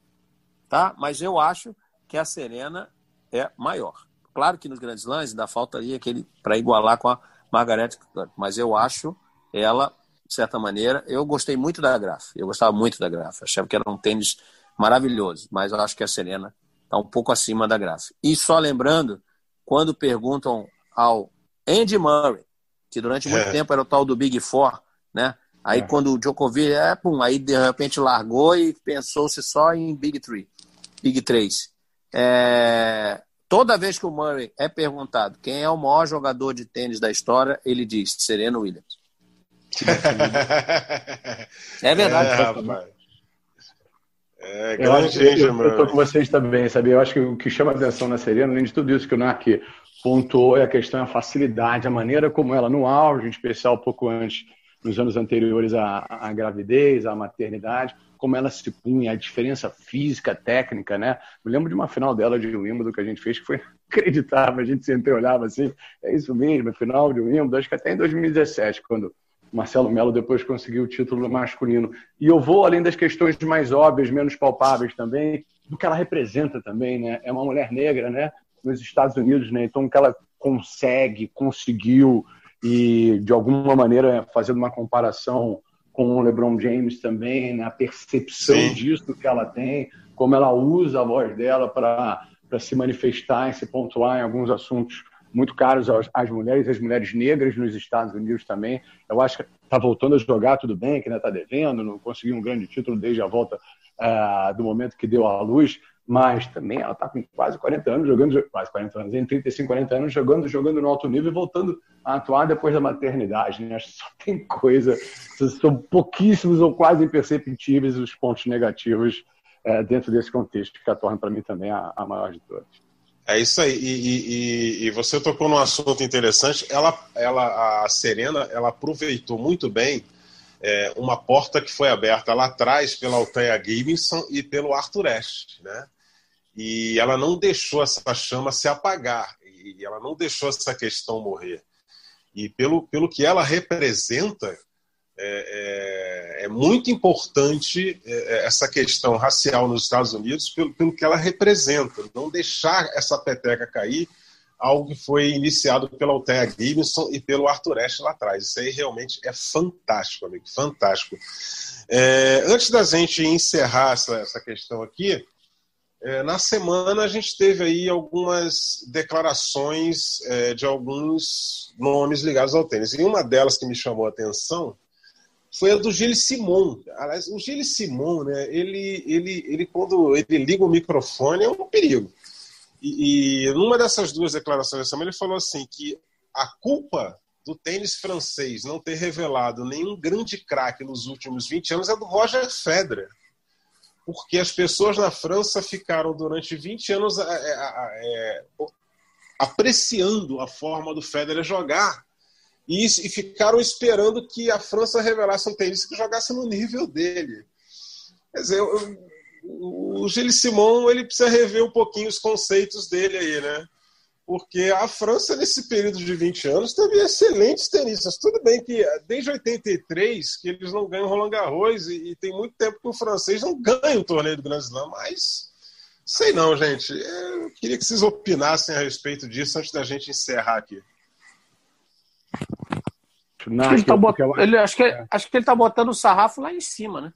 Tá? Mas eu acho que a Serena é maior. Claro que nos grandes lãs ainda faltaria aquele para igualar com a Margaret mas eu acho ela, de certa maneira, eu gostei muito da Graf, eu gostava muito da Graf, achava que era um tênis maravilhoso, mas eu acho que a Serena está um pouco acima da Graf. E só lembrando, quando perguntam ao Andy Murray que durante muito é. tempo era o tal do Big Four, né? Aí é. quando o Djokovic, é, pum, aí de repente largou e pensou-se só em Big Three, Big Três. É, toda vez que o Murray é perguntado quem é o maior jogador de tênis da história, ele diz Serena Williams. é verdade. É, rapaz. É, grande eu, eu, eu tô com vocês também, sabe? Eu acho que o que chama atenção na Serena, além de tudo isso que o Nark pontuou é a questão, a facilidade, a maneira como ela, no auge, em especial pouco antes, nos anos anteriores à, à gravidez, à maternidade, como ela se punha, a diferença física, técnica, né? Me lembro de uma final dela de Wimbledon que a gente fez que foi inacreditável. A gente sempre olhava assim, é isso mesmo, final de Wimbledon, acho que até em 2017, quando Marcelo Melo depois conseguiu o título masculino. E eu vou além das questões mais óbvias, menos palpáveis também, do que ela representa também, né? É uma mulher negra, né? Nos Estados Unidos, né? Então, que ela consegue, conseguiu, e de alguma maneira, fazendo uma comparação com o LeBron James também, né? a percepção Sim. disso que ela tem, como ela usa a voz dela para se manifestar e se pontuar em alguns assuntos muito caros às, às mulheres, às mulheres negras nos Estados Unidos também. Eu acho que está voltando a jogar tudo bem, que ainda está devendo, não conseguiu um grande título desde a volta uh, do momento que deu à luz, mas também ela está com quase 40 anos jogando, quase 40 anos, em 35, 40 anos jogando, jogando no alto nível e voltando a atuar depois da maternidade. Né? Só tem coisa, são pouquíssimos ou quase imperceptíveis os pontos negativos é, dentro desse contexto que a torna para mim também a, a, maior de todas. É isso aí. E, e, e, você tocou num assunto interessante. Ela, ela, a Serena, ela aproveitou muito bem é, uma porta que foi aberta lá atrás pela Althea Gibson e pelo Arthur Ashe, né? E ela não deixou essa chama se apagar, e ela não deixou essa questão morrer. E pelo, pelo que ela representa, é, é, é muito importante é, é, essa questão racial nos Estados Unidos, pelo, pelo que ela representa. Não deixar essa peteca cair, algo que foi iniciado pela Althea Gibson e pelo Arthur Ashe lá atrás. Isso aí realmente é fantástico, amigo, fantástico. É, antes da gente encerrar essa, essa questão aqui, é, na semana a gente teve aí algumas declarações é, de alguns nomes ligados ao tênis. E uma delas que me chamou a atenção foi a do Gilles Simon. Aliás, o Gilles Simon, né, ele, ele, ele quando ele liga o microfone é um perigo. E, e numa dessas duas declarações da semana ele falou assim que a culpa do tênis francês não ter revelado nenhum grande craque nos últimos 20 anos é do Roger Federer porque as pessoas na França ficaram durante 20 anos é, é, é, apreciando a forma do Federer jogar e, e, ficaram esperando que a França revelasse um tênis que jogasse no nível dele. Quer dizer, eu, o Gilles Simon ele precisa rever um pouquinho os conceitos dele aí, né? Porque a França, nesse período de 20 anos, teve excelentes tenistas. Tudo bem que desde 83 que eles não ganham Roland Garros e, e tem muito tempo que o francês não ganha o torneio do Grand Slam, mas sei não, gente. Eu queria que vocês opinassem a respeito disso antes da gente encerrar aqui. Acho, que ele tá bot... ele, acho, que, é. acho que ele tá botando o sarrafo lá em cima, né?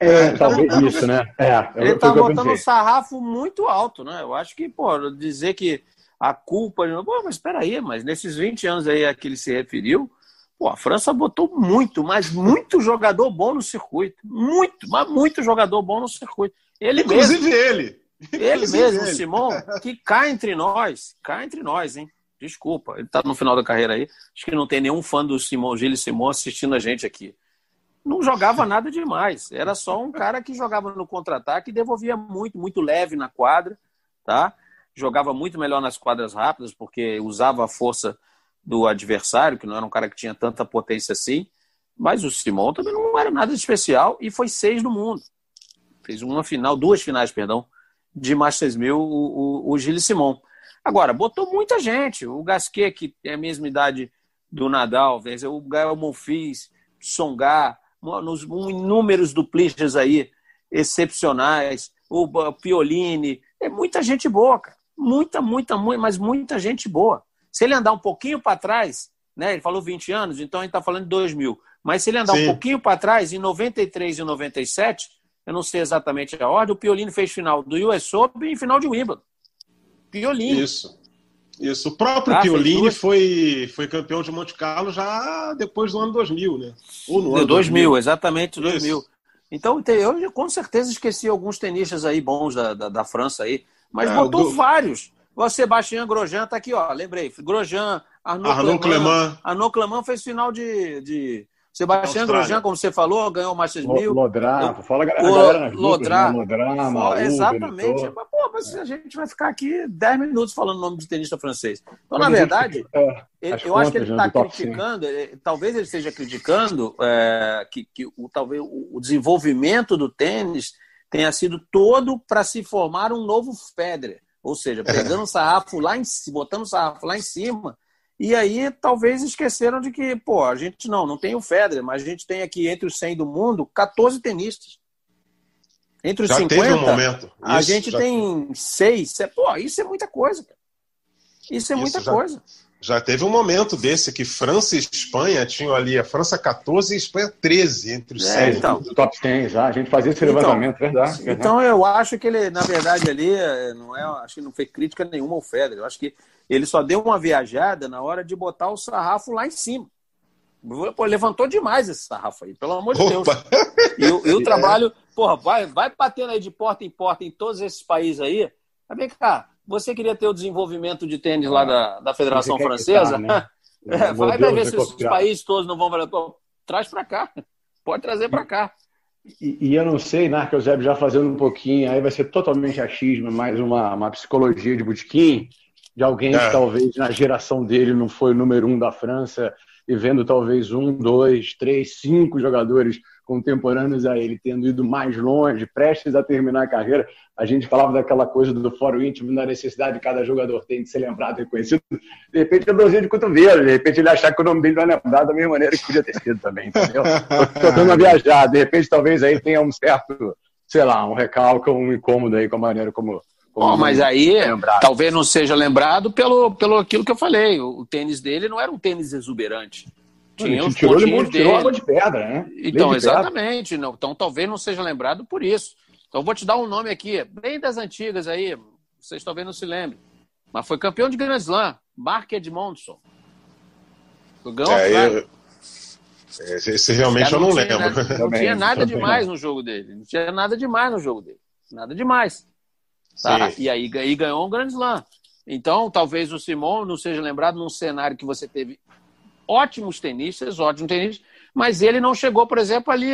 É, talvez isso, né? É, ele tá botando o sarrafo muito alto, né? Eu acho que, pô, dizer que a culpa. Pô, mas espera aí, mas nesses 20 anos aí a que ele se referiu, pô, a França botou muito, mas muito jogador bom no circuito. Muito, mas muito jogador bom no circuito. Ele Inclusive mesmo, ele. Ele Inclusive mesmo, ele. Simão, que cá entre nós, cá entre nós, hein? Desculpa, ele tá no final da carreira aí. Acho que não tem nenhum fã do Simão, Gilles Simão assistindo a gente aqui. Não jogava nada demais. Era só um cara que jogava no contra-ataque e devolvia muito, muito leve na quadra, tá? Jogava muito melhor nas quadras rápidas, porque usava a força do adversário, que não era um cara que tinha tanta potência assim. Mas o Simon também não era nada de especial e foi seis no mundo. Fez uma final, duas finais, perdão, de Masters 1000, o, o, o Gilles Simon. Agora, botou muita gente. O Gasquet, que tem a mesma idade do Nadal, o Gael Monfils, Songar, nos inúmeros dupliches aí excepcionais, o Piolini, é muita gente boa, cara. Muita, muita, muita, mas muita gente boa. Se ele andar um pouquinho para trás, né? Ele falou 20 anos, então a gente está falando de 2000. Mas se ele andar Sim. um pouquinho para trás, em 93 e 97, eu não sei exatamente a ordem, o Piolini fez final do US Open e final de Wimbledon. Piolini. Isso. Isso. O próprio ah, Piolini foi, foi campeão de Monte Carlo já depois do ano 2000, né? Ou no ano 2000, 2000 exatamente, 2000. Isso. Então, eu com certeza esqueci alguns tenistas aí bons da, da, da França aí. Mas é, botou do... vários. O Sebastião Grosjean tá aqui, ó. Lembrei. Grosjean, Arnaud, Arnaud Clement. Arnaud Clement fez final de. de... Sebastião Grosjean, como você falou, ganhou o Masters 1000. Lodrá, fala a galera Lodrá. Lodrá exatamente. Mas, pô, mas a gente vai ficar aqui 10 minutos falando o nome de tenista francês. Então, na verdade, é, eu acho que ele está criticando, é, talvez ele esteja criticando é, que, que o, talvez o desenvolvimento do tênis tenha sido todo para se formar um novo Federer. Ou seja, pegando o sarrafo lá em botando o sarrafo lá em cima. E aí talvez esqueceram de que, pô, a gente não, não tem o Federer, mas a gente tem aqui entre os 100 do mundo 14 tenistas. Entre os já 50, teve um momento. Isso, a gente tem seis. Pô, isso é muita coisa, cara. Isso é isso muita já... coisa. Já teve um momento desse que França e Espanha tinham ali a França 14 e a Espanha 13 entre os é, 100. Então, top 100 já, a gente fazia esse então, levantamento, verdade, verdade. Então eu acho que ele, na verdade, ali, não é, acho que não foi crítica nenhuma ao Federer. Eu acho que ele só deu uma viajada na hora de botar o sarrafo lá em cima. Pô, levantou demais esse sarrafo aí, pelo amor de Opa. Deus. E, o, e o trabalho, porra, vai, vai batendo aí de porta em porta em todos esses países aí. Mas vem cá, você queria ter o desenvolvimento de tênis ah, lá da, da Federação Francesa? né? é, vai, vai ver se os países todos não vão valer. Traz para cá. Pode trazer para cá. E, e, eu não sei, Narco Eusébio, já fazendo um pouquinho, aí vai ser totalmente achismo, mais uma, uma psicologia de botequim, de alguém é. que talvez na geração dele não foi o número um da França, e vendo talvez um, dois, três, cinco jogadores contemporâneos a ele, tendo ido mais longe, prestes a terminar a carreira, a gente falava daquela coisa do fórum íntimo, da necessidade de cada jogador tem de ser lembrado, reconhecido. De repente, é dorzinha de cotovelo, de repente ele achar que o nome dele não é lembrado da mesma maneira que podia ter sido também, entendeu? Estou dando uma viajada, de repente talvez aí tenha um certo, sei lá, um recalque, um incômodo aí com a maneira como Bom, mas aí talvez não seja lembrado pelo, pelo aquilo que eu falei. O tênis dele não era um tênis exuberante. Tinha os tirou, ele tirou de pedra, né? Então, exatamente. Não, então, talvez não seja lembrado por isso. Então, vou te dar um nome aqui, bem das antigas aí. Vocês talvez não se lembrem. Mas foi campeão de Grand Slam. Mark Edmondson. Ganhou é, eu... Esse realmente eu não, não lembro. Nada, não tinha nada demais no jogo dele. Não tinha nada demais no jogo dele. Nada demais. Tá? E aí e ganhou um Grand Slam. Então, talvez o Simon não seja lembrado num cenário que você teve ótimos tenistas, ótimos tenistas, mas ele não chegou, por exemplo, ali.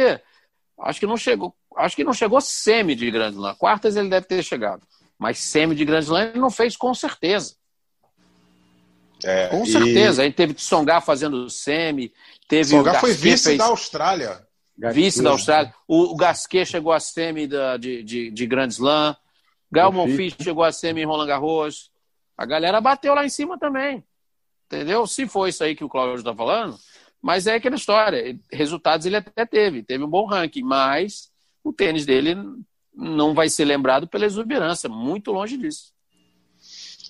Acho que não chegou, acho que não chegou semi de Grand Slam. Quartas ele deve ter chegado, mas semi de Grand Slam ele não fez com certeza. É, com certeza. E... Aí teve Tsonga fazendo semi, teve Tsonga foi vice fez... da Austrália. Vice da Austrália. O, o Gasquet chegou a semi da, de, de, de Grand Slam. Gal Monfils chegou a semi em Roland Garros. A galera bateu lá em cima também. Entendeu? Se foi isso aí que o Cláudio está falando, mas é aquela história. Resultados ele até teve, teve um bom ranking, mas o tênis dele não vai ser lembrado pela exuberância, muito longe disso.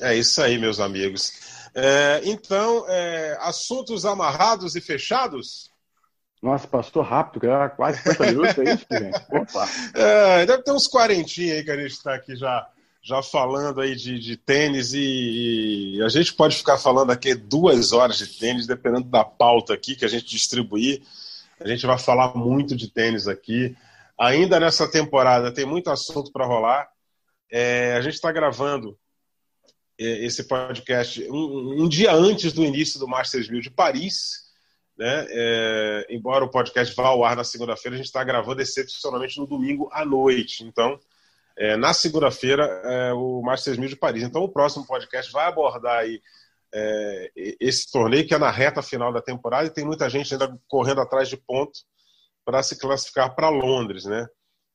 É isso aí, meus amigos. É, então, é, assuntos amarrados e fechados? Nossa, passou rápido, quase 50 minutos, é isso, gente? Opa! É, deve ter uns quarentinhos aí que a gente está aqui já já falando aí de, de tênis e, e, a gente pode ficar falando aqui duas horas de tênis, dependendo da pauta aqui que a gente distribuir. A gente vai falar muito de tênis aqui. Ainda nessa temporada tem muito assunto para rolar. É, a gente está gravando é, esse podcast um, um, dia antes do início do Masters 1000 de Paris. Né? É, embora o podcast vá ao ar na segunda-feira, a gente está gravando excepcionalmente no domingo à noite. Então, é, na segunda-feira é, o Masters 1000 de Paris. Então o próximo podcast vai abordar aí é, esse torneio que é na reta final da temporada e tem muita gente ainda correndo atrás de ponto para se classificar para Londres, né?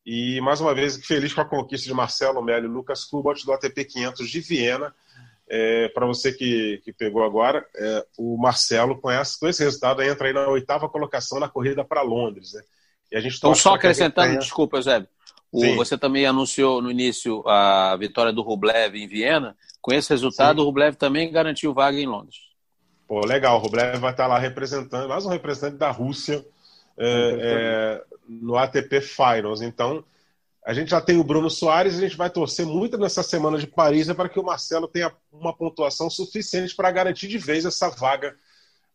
E mais uma vez feliz com a conquista de Marcelo Melo e Lucas Kubot do ATP 500 de Viena. É, para você que, que pegou agora, é, o Marcelo com, essa, com esse resultado entra aí na oitava colocação na corrida para Londres, né? E a gente então só acrescentando, desculpa, Eusébio, o, você também anunciou no início a vitória do Rublev em Viena. Com esse resultado, Sim. o Rublev também garantiu vaga em Londres. Pô, legal. O Rublev vai estar lá representando, mais um representante da Rússia é, é, no ATP Finals. Então, a gente já tem o Bruno Soares e a gente vai torcer muito nessa semana de Paris para que o Marcelo tenha uma pontuação suficiente para garantir de vez essa vaga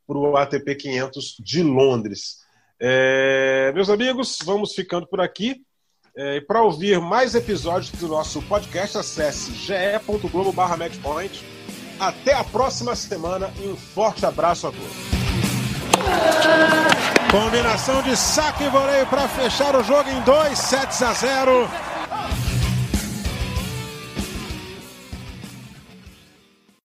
para o ATP 500 de Londres. É, meus amigos, vamos ficando por aqui. É, para ouvir mais episódios do nosso podcast, acesse ge.globo.matchpoint. Até a próxima semana e um forte abraço a todos. Combinação de saque e voleio para fechar o jogo em 2 sets a 0.